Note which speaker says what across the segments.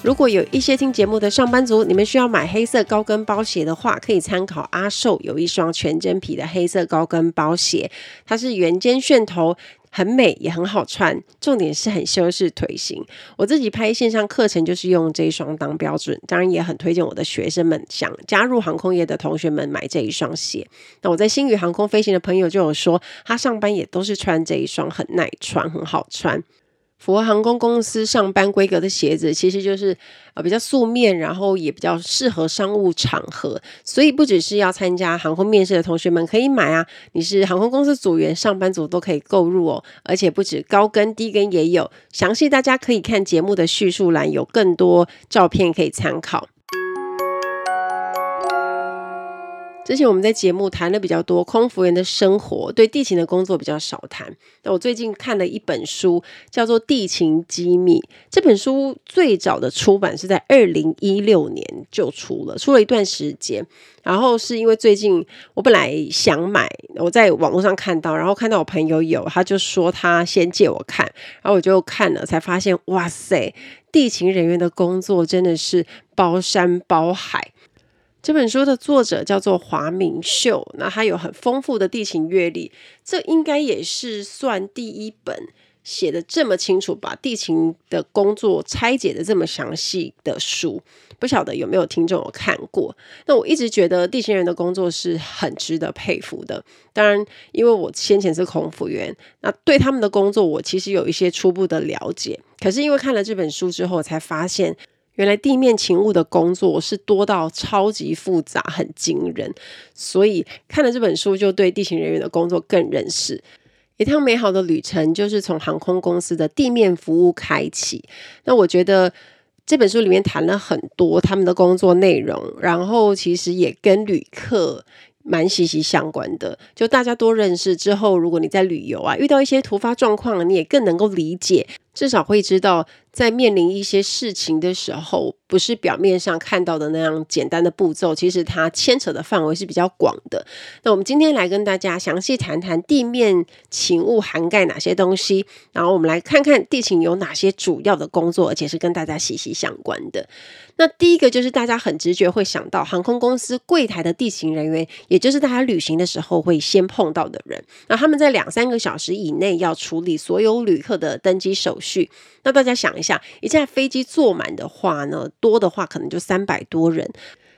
Speaker 1: 如果有一些听节目的上班族，你们需要买黑色高跟包鞋的话，可以参考阿瘦有一双全真皮的黑色高跟包鞋，它是圆肩楦头，很美也很好穿，重点是很修饰腿型。我自己拍线上课程就是用这一双当标准，当然也很推荐我的学生们，想加入航空业的同学们买这一双鞋。那我在星宇航空飞行的朋友就有说，他上班也都是穿这一双，很耐穿，很好穿。符合航空公司上班规格的鞋子，其实就是呃比较素面，然后也比较适合商务场合。所以不只是要参加航空面试的同学们可以买啊，你是航空公司组员、上班族都可以购入哦。而且不止高跟、低跟也有，详细大家可以看节目的叙述栏，有更多照片可以参考。之前我们在节目谈的比较多空服员的生活，对地勤的工作比较少谈。那我最近看了一本书，叫做《地勤机密》。这本书最早的出版是在二零一六年就出了，出了一段时间。然后是因为最近我本来想买，我在网络上看到，然后看到我朋友有，他就说他先借我看，然后我就看了，才发现哇塞，地勤人员的工作真的是包山包海。这本书的作者叫做华明秀，那他有很丰富的地勤阅历，这应该也是算第一本写得这么清楚，把地勤的工作拆解得这么详细的书。不晓得有没有听众有看过？那我一直觉得地勤人的工作是很值得佩服的。当然，因为我先前是空服员，那对他们的工作我其实有一些初步的了解。可是因为看了这本书之后，才发现。原来地面勤务的工作是多到超级复杂，很惊人。所以看了这本书，就对地勤人员的工作更认识。一趟美好的旅程就是从航空公司的地面服务开启。那我觉得这本书里面谈了很多他们的工作内容，然后其实也跟旅客蛮息息相关的。就大家多认识之后，如果你在旅游啊遇到一些突发状况，你也更能够理解，至少会知道。在面临一些事情的时候，不是表面上看到的那样简单的步骤，其实它牵扯的范围是比较广的。那我们今天来跟大家详细谈谈地面勤务涵盖哪些东西，然后我们来看看地勤有哪些主要的工作，而且是跟大家息息相关的。那第一个就是大家很直觉会想到航空公司柜台的地勤人员，也就是大家旅行的时候会先碰到的人。那他们在两三个小时以内要处理所有旅客的登机手续。去那大家想一下。一架飞机坐满的话呢，多的话可能就三百多人，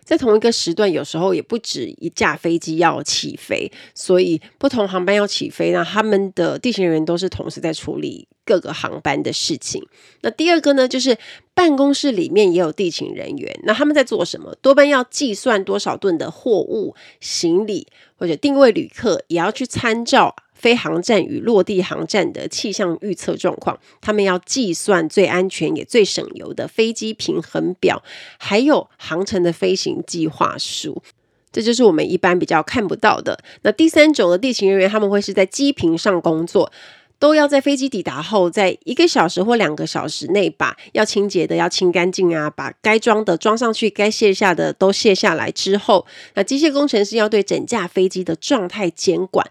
Speaker 1: 在同一个时段，有时候也不止一架飞机要起飞，所以不同航班要起飞，那他们的地勤人员都是同时在处理各个航班的事情。那第二个呢，就是办公室里面也有地勤人员，那他们在做什么？多半要计算多少吨的货物、行李或者定位旅客，也要去参照。飞航站与落地航站的气象预测状况，他们要计算最安全也最省油的飞机平衡表，还有航程的飞行计划书。这就是我们一般比较看不到的。那第三种的地勤人员，他们会是在机坪上工作，都要在飞机抵达后，在一个小时或两个小时内，把要清洁的要清干净啊，把该装的装上去，该卸下的都卸下来之后，那机械工程师要对整架飞机的状态监管。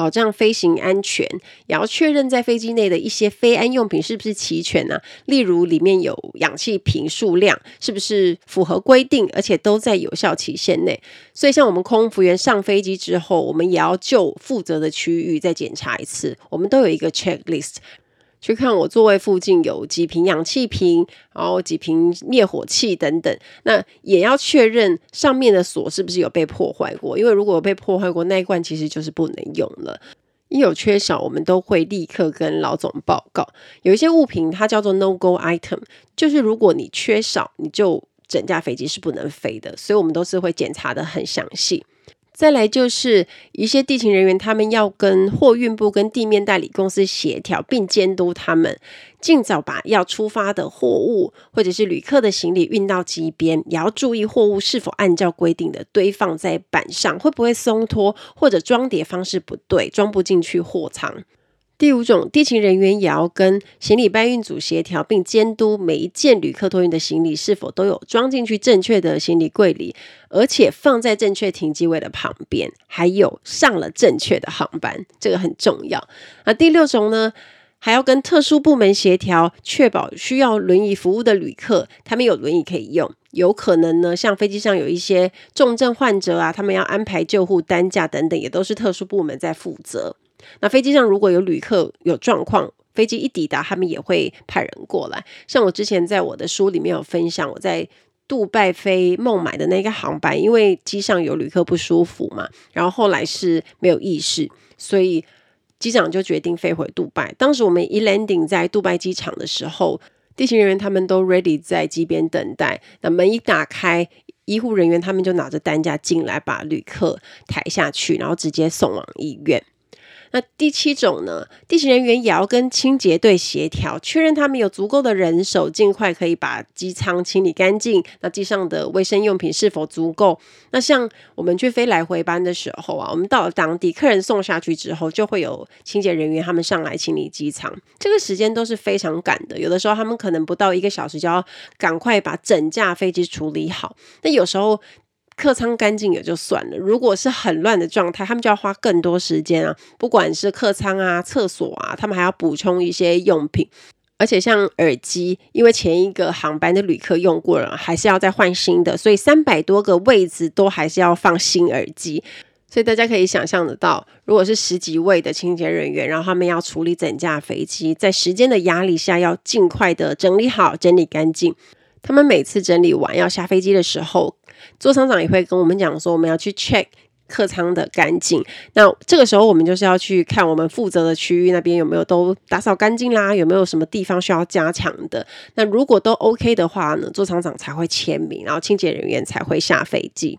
Speaker 1: 保障飞行安全，也要确认在飞机内的一些飞安用品是不是齐全呢、例如里面有氧气瓶数量是不是符合规定，而且都在有效期限内。所以，像我们空服员上飞机之后，我们也要就负责的区域再检查一次。我们都有一个 checklist。去看我座位附近有几瓶氧气瓶，然后几瓶灭火器等等。那也要确认上面的锁是不是有被破坏过，因为如果被破坏过，那一罐其实就是不能用了。一有缺少，我们都会立刻跟老总报告。有一些物品它叫做 no go item，就是如果你缺少，你就整架飞机是不能飞的。所以我们都是会检查得很详细。再来就是一些地勤人员，他们要跟货运部、跟地面代理公司协调，并监督他们尽早把要出发的货物或者是旅客的行李运到机边，也要注意货物是否按照规定的堆放在板上，会不会松脱，或者装叠方式不对，装不进去货舱。第五种，地勤人员也要跟行李搬运组协调，并监督每一件旅客托运的行李是否都有装进去正确的行李柜里，而且放在正确停机位的旁边，还有上了正确的航班，这个很重要。那第六种呢，还要跟特殊部门协调，确保需要轮椅服务的旅客，他们有轮椅可以用。有可能呢，像飞机上有一些重症患者啊，他们要安排救护担架等等，也都是特殊部门在负责。那飞机上如果有旅客有状况，飞机一抵达，他们也会派人过来。像我之前在我的书里面有分享，我在杜拜飞孟买的那个航班，因为机上有旅客不舒服嘛，然后后来是没有意识，所以机长就决定飞回杜拜。当时我们一 landing 在杜拜机场的时候，地勤人员他们都 ready 在机边等待。那门一打开，医护人员他们就拿着担架进来，把旅客抬下去，然后直接送往医院。那第七种呢，地勤人员也要跟清洁队协调，确认他们有足够的人手，尽快可以把机舱清理干净。那机上的卫生用品是否足够？那像我们去飞来回班的时候啊，我们到了当地，客人送下去之后，就会有清洁人员他们上来清理机舱，这个时间都是非常赶的。有的时候他们可能不到一个小时就要赶快把整架飞机处理好。那有时候。客舱干净也就算了，如果是很乱的状态，他们就要花更多时间啊。不管是客舱啊、厕所啊，他们还要补充一些用品，而且像耳机，因为前一个航班的旅客用过了，还是要再换新的，所以三百多个位置都还是要放新耳机。所以大家可以想象得到，如果是十几位的清洁人员，然后他们要处理整架飞机，在时间的压力下，要尽快的整理好、整理干净。他们每次整理完要下飞机的时候，座舱长也会跟我们讲说，我们要去 check 客舱的干净。那这个时候，我们就是要去看我们负责的区域那边有没有都打扫干净啦，有没有什么地方需要加强的。那如果都 OK 的话呢，座舱长才会签名，然后清洁人员才会下飞机。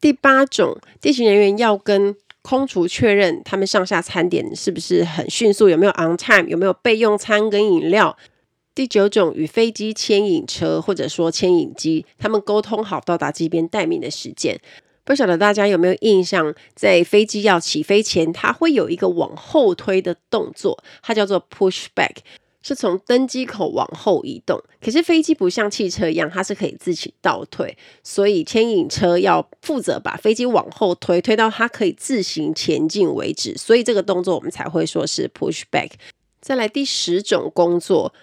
Speaker 1: 第八种，地勤人员要跟空厨确认他们上下餐点是不是很迅速，有没有 on time，有没有备用餐跟饮料。第九种，与飞机牵引车或者说牵引机，他们沟通好到达机边待命的时间。不晓得大家有没有印象，在飞机要起飞前，它会有一个往后推的动作，它叫做 push back，是从登机口往后移动。可是飞机不像汽车一样，它是可以自己倒退，所以牵引车要负责把飞机往后推，推到它可以自行前进为止。所以这个动作我们才会说是 push back。再来第十种工作。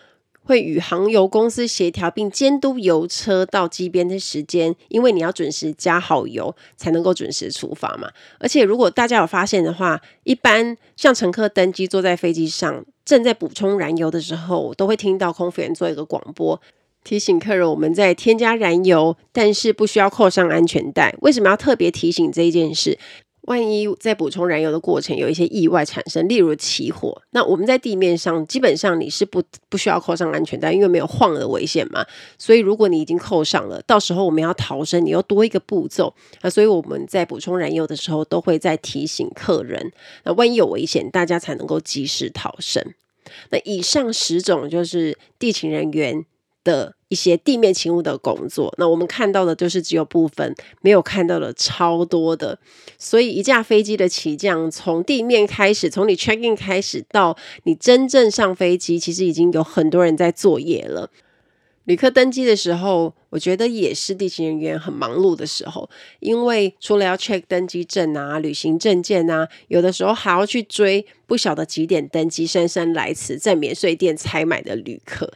Speaker 1: 会与航油公司协调，并监督油车到机边的时间，因为你要准时加好油，才能够准时出发嘛。而且，如果大家有发现的话，一般像乘客登机坐在飞机上，正在补充燃油的时候，都会听到空服员做一个广播，提醒客人我们在添加燃油，但是不需要扣上安全带。为什么要特别提醒这一件事？万一在补充燃油的过程有一些意外产生，例如起火，那我们在地面上基本上你是不不需要扣上安全带，因为没有晃的危险嘛。所以如果你已经扣上了，到时候我们要逃生，你又多一个步骤啊。所以我们在补充燃油的时候都会在提醒客人，那万一有危险，大家才能够及时逃生。那以上十种就是地勤人员的一些地面勤务的工作，那我们看到的就是只有部分，没有看到的超多的。所以一架飞机的起降，从地面开始，从你 check in 开始到你真正上飞机，其实已经有很多人在作业了。旅客登机的时候，我觉得也是地勤人员很忙碌的时候，因为除了要 check 登机证啊、旅行证件啊，有的时候还要去追不晓得几点登机、姗姗来迟，在免税店采买的旅客。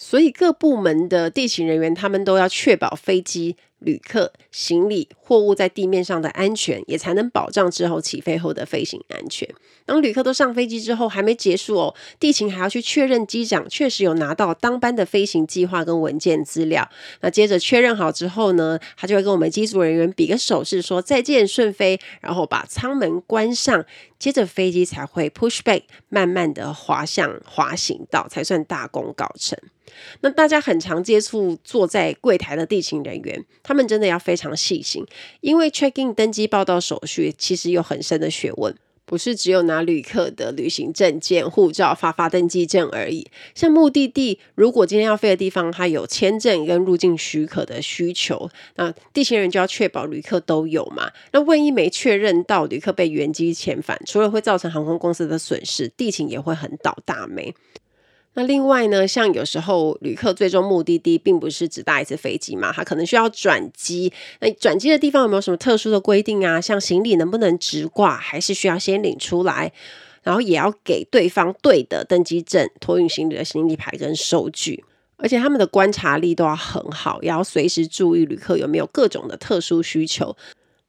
Speaker 1: 所以各部门的地勤人员，他们都要确保飞机、旅客、行李、货物在地面上的安全，也才能保障之后起飞后的飞行安全。当旅客都上飞机之后，还没结束哦，地勤还要去确认机长确实有拿到当班的飞行计划跟文件资料。那接着确认好之后呢，他就会跟我们机组人员比个手势，说再见顺飞，然后把舱门关上，接着飞机才会 push back，慢慢的滑向滑行道，才算大功告成。那大家很常接触坐在柜台的地勤人员，他们真的要非常细心，因为 check in 登机报到手续其实有很深的学问。不是只有拿旅客的旅行证件、护照发发登机证而已。像目的地，如果今天要飞的地方，它有签证跟入境许可的需求，那地勤人就要确保旅客都有嘛。那万一没确认到旅客被原机遣返，除了会造成航空公司的损失，地勤也会很倒大霉。那另外呢，像有时候旅客最终目的地并不是只搭一次飞机嘛，他可能需要转机。那转机的地方有没有什么特殊的规定啊？像行李能不能直挂，还是需要先领出来？然后也要给对方对的登机证、托运行李的行李牌跟收据。而且他们的观察力都要很好，也要随时注意旅客有没有各种的特殊需求，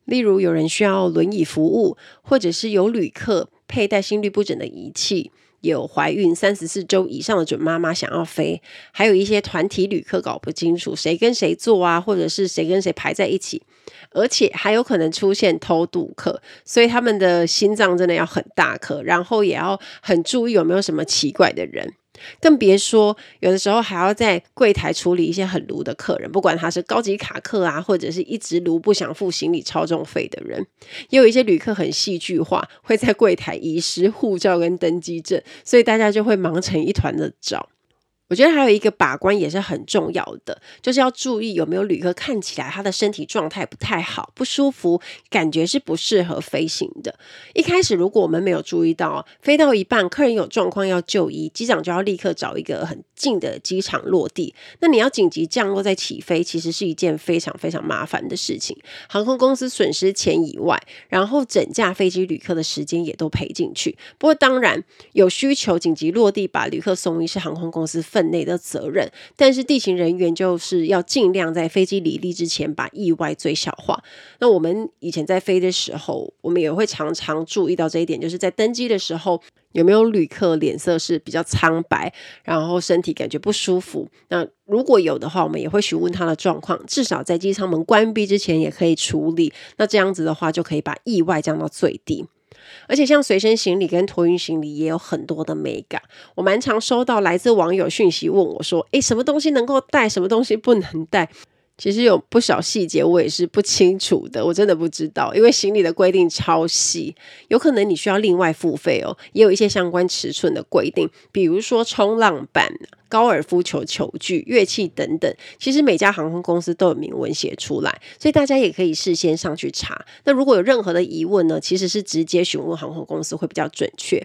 Speaker 1: 例如有人需要轮椅服务，或者是有旅客佩戴心律不整的仪器。有怀孕三十四周以上的准妈妈想要飞，还有一些团体旅客搞不清楚谁跟谁坐啊，或者是谁跟谁排在一起，而且还有可能出现偷渡客，所以他们的心脏真的要很大颗，然后也要很注意有没有什么奇怪的人。更别说，有的时候还要在柜台处理一些很炉的客人，不管他是高级卡客啊，或者是一直炉不想付行李超重费的人，也有一些旅客很戏剧化，会在柜台遗失护照跟登机证，所以大家就会忙成一团的找。我觉得还有一个把关也是很重要的，就是要注意有没有旅客看起来他的身体状态不太好，不舒服，感觉是不适合飞行的。一开始如果我们没有注意到，飞到一半客人有状况要就医，机长就要立刻找一个很近的机场落地。那你要紧急降落再起飞，其实是一件非常非常麻烦的事情。航空公司损失钱以外，然后整架飞机旅客的时间也都赔进去。不过当然有需求紧急落地把旅客送医是航空公司分份内的责任，但是地勤人员就是要尽量在飞机离地之前把意外最小化。那我们以前在飞的时候，我们也会常常注意到这一点，就是在登机的时候有没有旅客脸色是比较苍白，然后身体感觉不舒服。那如果有的话，我们也会询问他的状况，至少在机舱门关闭之前也可以处理。那这样子的话，就可以把意外降到最低。而且像随身行李跟托运行李也有很多的美感，我蛮常收到来自网友讯息问我说：“诶，什么东西能够带，什么东西不能带？”其实有不少细节我也是不清楚的，我真的不知道，因为行李的规定超细，有可能你需要另外付费哦。也有一些相关尺寸的规定，比如说冲浪板、高尔夫球球具、乐器等等，其实每家航空公司都有明文写出来，所以大家也可以事先上去查。那如果有任何的疑问呢，其实是直接询问航空公司会比较准确。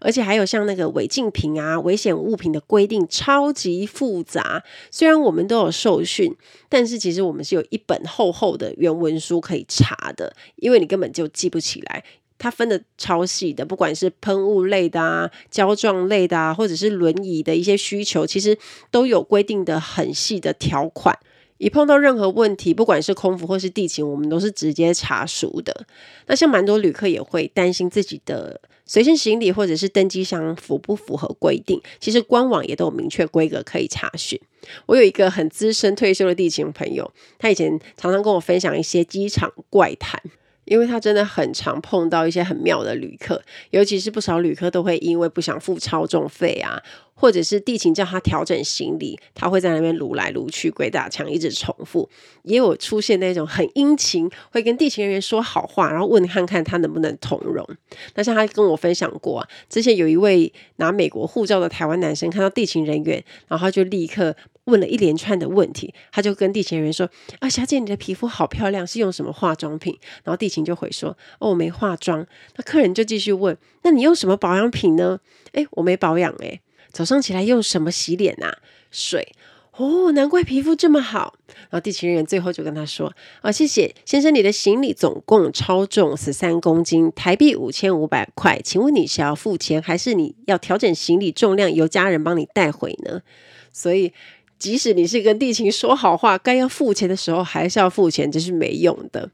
Speaker 1: 而且还有像那个违禁品啊、危险物品的规定超级复杂。虽然我们都有受训，但是其实我们是有一本厚厚的原文书可以查的，因为你根本就记不起来。它分得超细的，不管是喷雾类的啊、胶状类的啊，或者是轮椅的一些需求，其实都有规定的很细的条款。一碰到任何问题，不管是空服或是地勤，我们都是直接查熟的。那像蛮多旅客也会担心自己的随身行李或者是登机箱符不符合规定，其实官网也都有明确规格可以查询。我有一个很资深退休的地勤朋友，他以前常常跟我分享一些机场怪谈。因为他真的很常碰到一些很妙的旅客，尤其是不少旅客都会因为不想付超重费啊，或者是地勤叫他调整行李，他会在那边撸来撸去，鬼打墙一直重复。也有出现那种很殷勤，会跟地勤人员说好话，然后问看看他能不能通融。那像他跟我分享过啊，之前有一位拿美国护照的台湾男生看到地勤人员，然后他就立刻。问了一连串的问题，他就跟地勤人员说：“啊，小姐，你的皮肤好漂亮，是用什么化妆品？”然后地勤就回说：“哦，我没化妆。”那客人就继续问：“那你用什么保养品呢？”诶，我没保养诶。早上起来用什么洗脸啊？水。哦，难怪皮肤这么好。然后地勤人员最后就跟他说：“啊，谢谢先生，你的行李总共超重十三公斤，台币五千五百块，请问你是要付钱，还是你要调整行李重量，由家人帮你带回呢？”所以。即使你是跟地勤说好话，该要付钱的时候还是要付钱，这是没用的。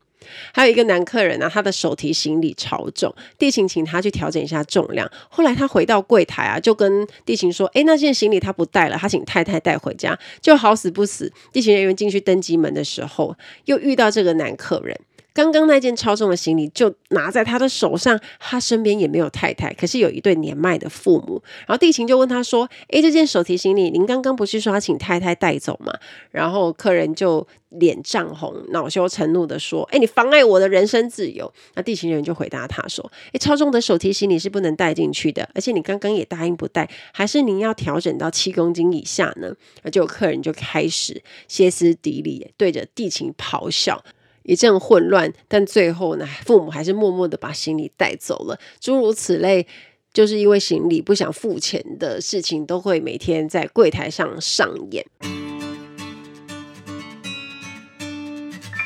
Speaker 1: 还有一个男客人啊，他的手提行李超重，地勤请他去调整一下重量。后来他回到柜台啊，就跟地勤说：“诶，那件行李他不带了，他请太太带回家。”就好死不死，地勤人员进去登机门的时候，又遇到这个男客人。刚刚那件超重的行李就拿在他的手上，他身边也没有太太，可是有一对年迈的父母。然后地勤就问他说：“诶，这件手提行李您刚刚不是说要请太太带走吗？”然后客人就脸涨红，恼羞成怒的说：“诶，你妨碍我的人身自由。”那地勤人就回答他说：“诶，超重的手提行李是不能带进去的，而且你刚刚也答应不带，还是您要调整到七公斤以下呢？”那就客人就开始歇斯底里，对着地勤咆哮。一阵混乱，但最后呢，父母还是默默的把行李带走了。诸如此类，就是因为行李不想付钱的事情，都会每天在柜台上上演。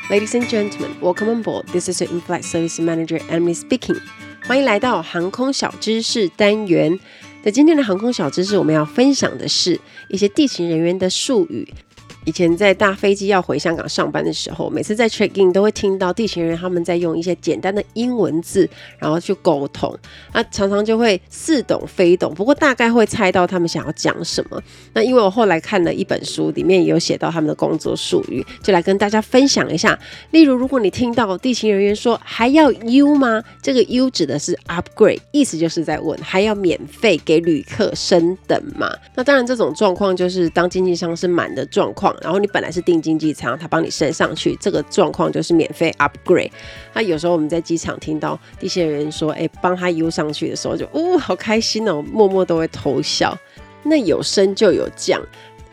Speaker 1: Ladies and gentlemen, welcome on board. This is the in-flight service manager Emily speaking. 欢迎来到航空小知识单元。在今天的航空小知识，我们要分享的是一些地勤人员的术语。以前在搭飞机要回香港上班的时候，每次在 check in 都会听到地勤人员他们在用一些简单的英文字，然后去沟通。那常常就会似懂非懂，不过大概会猜到他们想要讲什么。那因为我后来看了一本书，里面也有写到他们的工作术语，就来跟大家分享一下。例如，如果你听到地勤人员说还要 U 吗？这个 U 指的是 upgrade，意思就是在问还要免费给旅客升等吗？那当然，这种状况就是当经济舱是满的状况。然后你本来是订经济舱，他帮你升上去，这个状况就是免费 upgrade。那有时候我们在机场听到地勤人员说：“哎，帮他 U 上去的时候就，就哦，好开心哦，默默都会偷笑。”那有升就有降。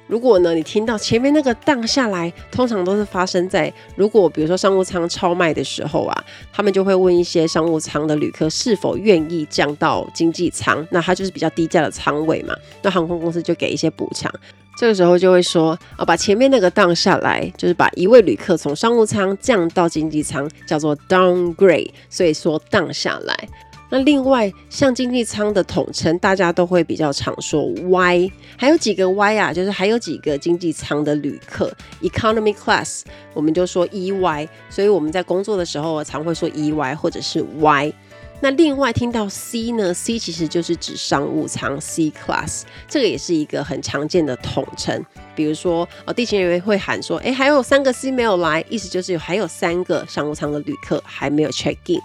Speaker 1: 如果呢，你听到前面那个降下来，通常都是发生在如果比如说商务舱超卖的时候啊，他们就会问一些商务舱的旅客是否愿意降到经济舱，那它就是比较低价的舱位嘛，那航空公司就给一些补偿。这个时候就会说啊，把前面那个降下来，就是把一位旅客从商务舱降到经济舱，叫做 downgrade，所以说降下来。那另外像经济舱的统称，大家都会比较常说 Y，还有几个 Y 啊，就是还有几个经济舱的旅客，economy class，我们就说 EY，所以我们在工作的时候常会说 EY 或者是 Y。那另外听到 C 呢？C 其实就是指商务舱 C class，这个也是一个很常见的统称。比如说，哦，地勤人员会喊说：“哎，还有三个 C 没有来”，意思就是有还有三个商务舱的旅客还没有 check in。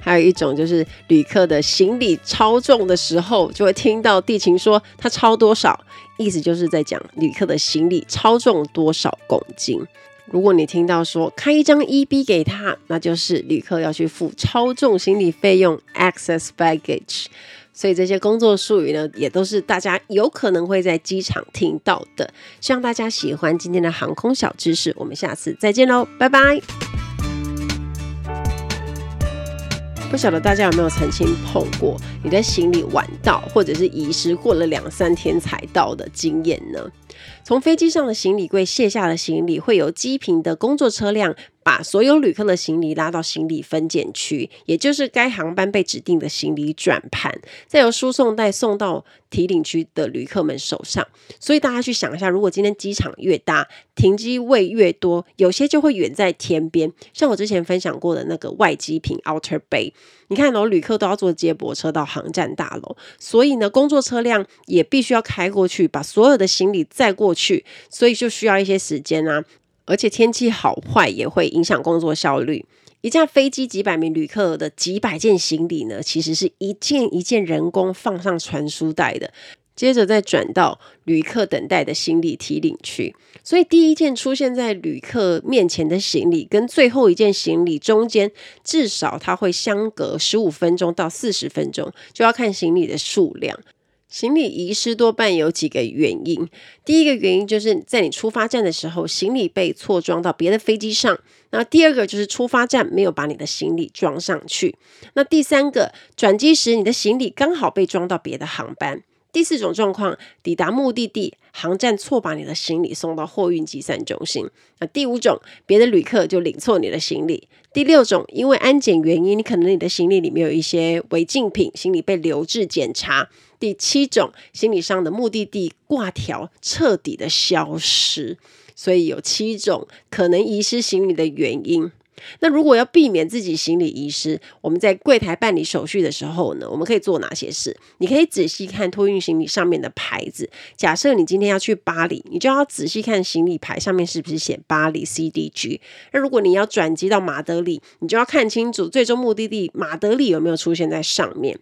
Speaker 1: 还有一种就是旅客的行李超重的时候，就会听到地勤说他超多少，意思就是在讲旅客的行李超重多少公斤。如果你听到说开一张 EB 给他，那就是旅客要去付超重行李费用 （excess baggage）。所以这些工作术语呢，也都是大家有可能会在机场听到的。希望大家喜欢今天的航空小知识，我们下次再见喽，拜拜。不晓得大家有没有曾经碰过你的行李晚到，或者是遗失过了两三天才到的经验呢？从飞机上的行李柜卸下的行李，会有机坪的工作车辆把所有旅客的行李拉到行李分拣区，也就是该航班被指定的行李转盘，再由输送带送到提领区的旅客们手上。所以大家去想一下，如果今天机场越大，停机位越多，有些就会远在天边，像我之前分享过的那个外机坪 （Outer Bay）。你看哦，旅客都要坐接驳车到航站大楼，所以呢，工作车辆也必须要开过去，把所有的行李载过去，所以就需要一些时间啊。而且天气好坏也会影响工作效率。一架飞机几百名旅客的几百件行李呢，其实是一件一件人工放上传输带的。接着再转到旅客等待的行李提领区，所以第一件出现在旅客面前的行李，跟最后一件行李中间，至少它会相隔十五分钟到四十分钟，就要看行李的数量。行李遗失多半有几个原因，第一个原因就是在你出发站的时候，行李被错装到别的飞机上；那第二个就是出发站没有把你的行李装上去；那第三个，转机时你的行李刚好被装到别的航班。第四种状况，抵达目的地，航站错把你的行李送到货运集散中心。那第五种，别的旅客就领错你的行李。第六种，因为安检原因，你可能你的行李里面有一些违禁品，行李被留置检查。第七种，行李上的目的地挂条彻底的消失。所以有七种可能遗失行李的原因。那如果要避免自己行李遗失，我们在柜台办理手续的时候呢，我们可以做哪些事？你可以仔细看托运行李上面的牌子。假设你今天要去巴黎，你就要仔细看行李牌上面是不是写巴黎 CDG。那如果你要转机到马德里，你就要看清楚最终目的地马德里有没有出现在上面。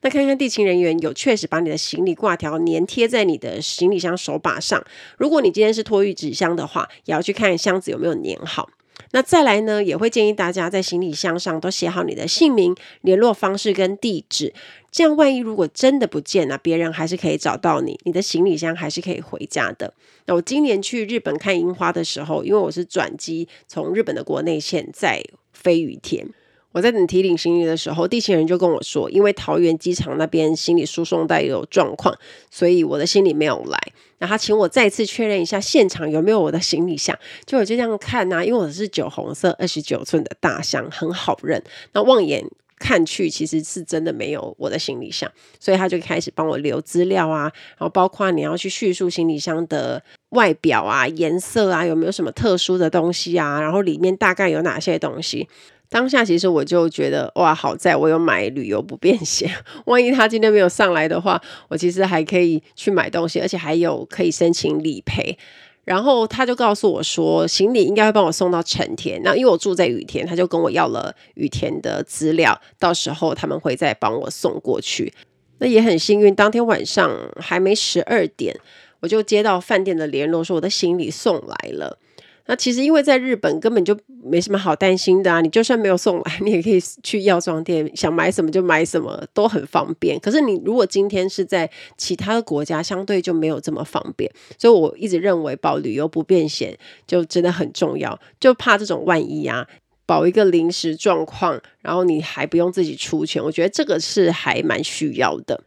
Speaker 1: 那看看地勤人员有确实把你的行李挂条粘贴在你的行李箱手把上。如果你今天是托运纸箱的话，也要去看箱子有没有粘好。那再来呢，也会建议大家在行李箱上都写好你的姓名、联络方式跟地址，这样万一如果真的不见了，别人还是可以找到你，你的行李箱还是可以回家的。那我今年去日本看樱花的时候，因为我是转机从日本的国内线再飞羽田。我在等提领行李的时候，地勤人就跟我说，因为桃园机场那边行李输送带有状况，所以我的行李没有来。然后他请我再次确认一下现场有没有我的行李箱，就我就这样看呐、因为我是酒红色二十九寸的大箱，很好认。那望眼看去，其实是真的没有我的行李箱，所以他就开始帮我留资料啊，然后包括你要去叙述行李箱的外表啊、颜色啊，有没有什么特殊的东西啊，然后里面大概有哪些东西。当下其实我就觉得哇，好在我有买旅游不便险，万一他今天没有上来的话，我其实还可以去买东西，而且还有可以申请理赔。然后他就告诉我说，行李应该会帮我送到成田。那因为我住在羽田，他就跟我要了羽田的资料，到时候他们会再帮我送过去。那也很幸运，当天晚上还没十二点，我就接到饭店的联络，说我的行李送来了。那其实因为在日本根本就没什么好担心的啊，你就算没有送来，你也可以去药妆店，想买什么就买什么，都很方便。可是你如果今天是在其他的国家，相对就没有这么方便。所以我一直认为保旅游不便险就真的很重要，就怕这种万一啊，保一个临时状况，然后你还不用自己出钱，我觉得这个是还蛮需要的。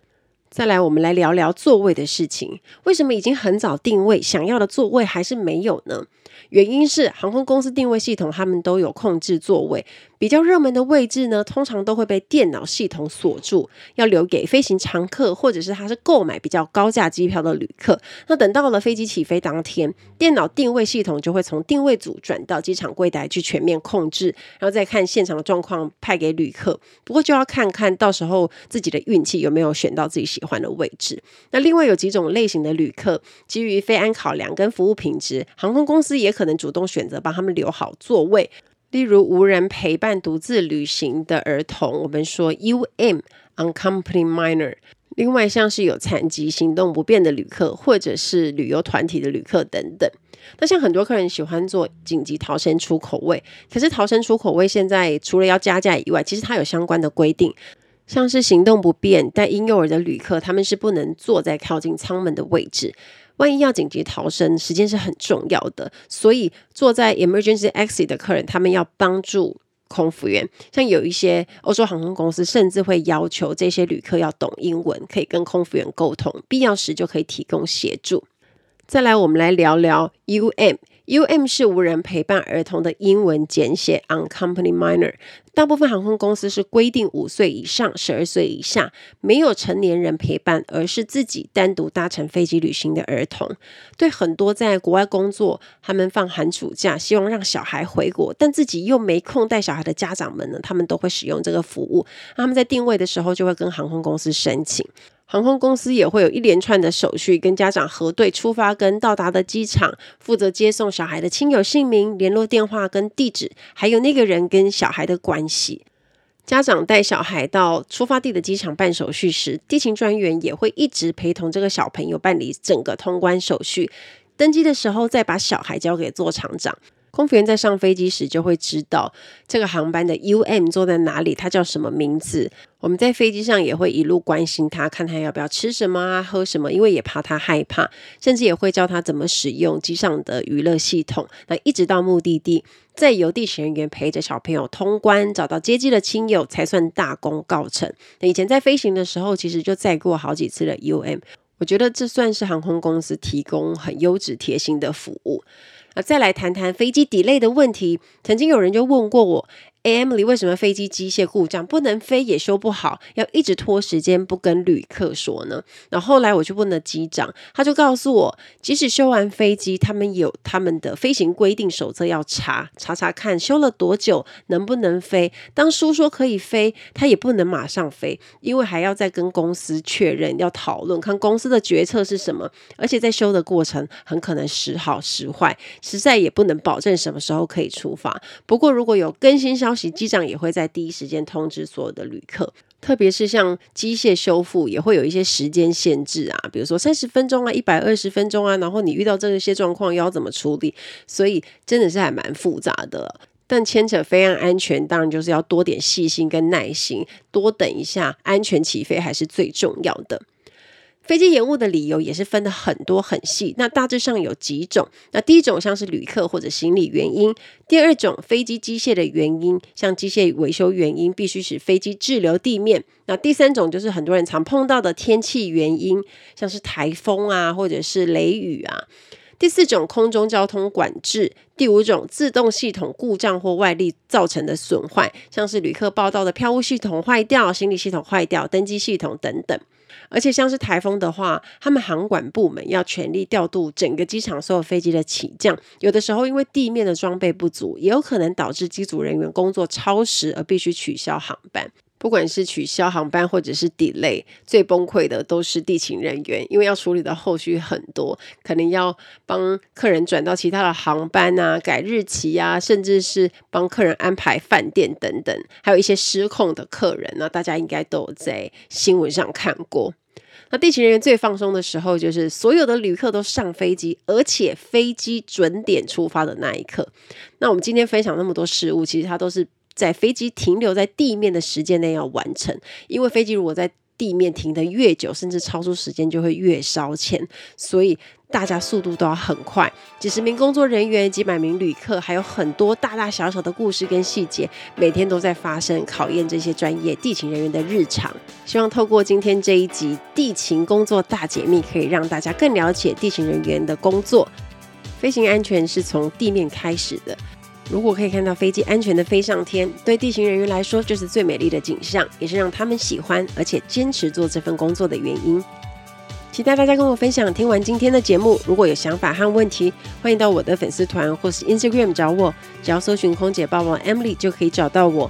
Speaker 1: 再来，我们来聊聊座位的事情。为什么已经很早定位，想要的座位还是没有呢？原因是航空公司定位系统，他们都有控制座位。比较热门的位置呢，通常都会被电脑系统锁住，要留给飞行常客，或者是他是购买比较高价机票的旅客。那等到了飞机起飞当天，电脑定位系统就会从定位组转到机场柜台去全面控制，然后再看现场的状况派给旅客。不过就要看看到时候自己的运气有没有选到自己喜欢的位置。那另外有几种类型的旅客，基于飞安考量跟服务品质，航空公司也可能主动选择帮他们留好座位。例如无人陪伴独自旅行的儿童，我们说 U M uncompanied Minor）。另外像是有残疾、行动不便的旅客，或者是旅游团体的旅客等等。那像很多客人喜欢坐紧急逃生出口位，可是逃生出口位现在除了要加价以外，其实它有相关的规定，像是行动不便带婴幼儿的旅客，他们是不能坐在靠近舱门的位置。万一要紧急逃生，时间是很重要的，所以坐在 emergency exit 的客人，他们要帮助空服员。像有一些欧洲航空公司，甚至会要求这些旅客要懂英文，可以跟空服员沟通，必要时就可以提供协助。再来，我们来聊聊 UM。UM 是无人陪伴儿童的英文简写，Uncompanied Minor。大部分航空公司是规定五岁以上、十二岁以下，没有成年人陪伴，而是自己单独搭乘飞机旅行的儿童。对很多在国外工作，他们放寒暑假，希望让小孩回国，但自己又没空带小孩的家长们呢，他们都会使用这个服务。他们在订位的时候，就会跟航空公司申请。航空公司也会有一连串的手续，跟家长核对出发跟到达的机场，负责接送小孩的亲友姓名、联络电话跟地址，还有那个人跟小孩的关系。家长带小孩到出发地的机场办手续时，地勤专员也会一直陪同这个小朋友办理整个通关手续。登机的时候，再把小孩交给座舱长。空服员在上飞机时就会知道这个航班的 UM 坐在哪里，他叫什么名字。我们在飞机上也会一路关心他，看他要不要吃什么啊，喝什么，因为也怕他害怕，甚至也会教他怎么使用机上的娱乐系统。那一直到目的地，再由地勤人员陪着小朋友通关，找到接机的亲友，才算大功告成。那以前在飞行的时候，其实就载过好几次的 UM，我觉得这算是航空公司提供很优质贴心的服务。再来谈谈飞机 delay 的问题。曾经有人就问过我 Emily，为什么飞机机械故障不能飞也修不好，要一直拖时间不跟旅客说呢？然后后来我就问了机长，他就告诉我，即使修完飞机，他们有他们的飞行规定手册要查查查看修了多久，能不能飞。当书说可以飞，他也不能马上飞，因为还要再跟公司确认，要讨论看公司的决策是什么。而且在修的过程很可能时好时坏，实在也不能保证什么时候可以出发。不过如果有更新上消息，机长也会在第一时间通知所有的旅客，特别是像机械修复也会有一些时间限制啊，比如说三十分钟啊、一百二十分钟啊，然后你遇到这些状况要怎么处理？所以真的是还蛮复杂的。但牵扯飞安安全，当然就是要多点细心跟耐心，多等一下，安全起飞还是最重要的。飞机延误的理由也是分得很多很细，那大致上有几种。那第一种像是旅客或者行李原因，第二种飞机机械的原因，像机械维修原因必须使飞机滞留地面。那第三种就是很多人常碰到的天气原因，像是台风啊或者是雷雨啊。第四种空中交通管制，第五种自动系统故障或外力造成的损坏，像是旅客报到的票务系统坏掉、行李系统坏掉、登机系统等等。而且像是台风的话，他们航管部门要全力调度整个机场所有飞机的起降，有的时候因为地面的装备不足，也有可能导致机组人员工作超时而必须取消航班。不管是取消航班或者是 delay，最崩溃的都是地勤人员，因为要处理的后续很多，可能要帮客人转到其他的航班啊，改日期啊，甚至是帮客人安排饭店等等，还有一些失控的客人呢，大家应该都有在新闻上看过。那地勤人员最放松的时候，就是所有的旅客都上飞机，而且飞机准点出发的那一刻。那我们今天分享那么多事物，其实它都是。在飞机停留在地面的时间内要完成，因为飞机如果在地面停得越久，甚至超出时间，就会越烧钱。所以大家速度都要很快。几十名工作人员、几百名旅客，还有很多大大小小的故事跟细节，每天都在发生，考验这些专业地勤人员的日常。希望透过今天这一集地勤工作大解密，可以让大家更了解地勤人员的工作。飞行安全是从地面开始的。如果可以看到飞机安全的飞上天，对地勤人员来说就是最美丽的景象，也是让他们喜欢而且坚持做这份工作的原因。期待大家跟我分享。听完今天的节目，如果有想法和问题，欢迎到我的粉丝团或是 Instagram 找我，只要搜寻空姐报报 Emily 就可以找到我。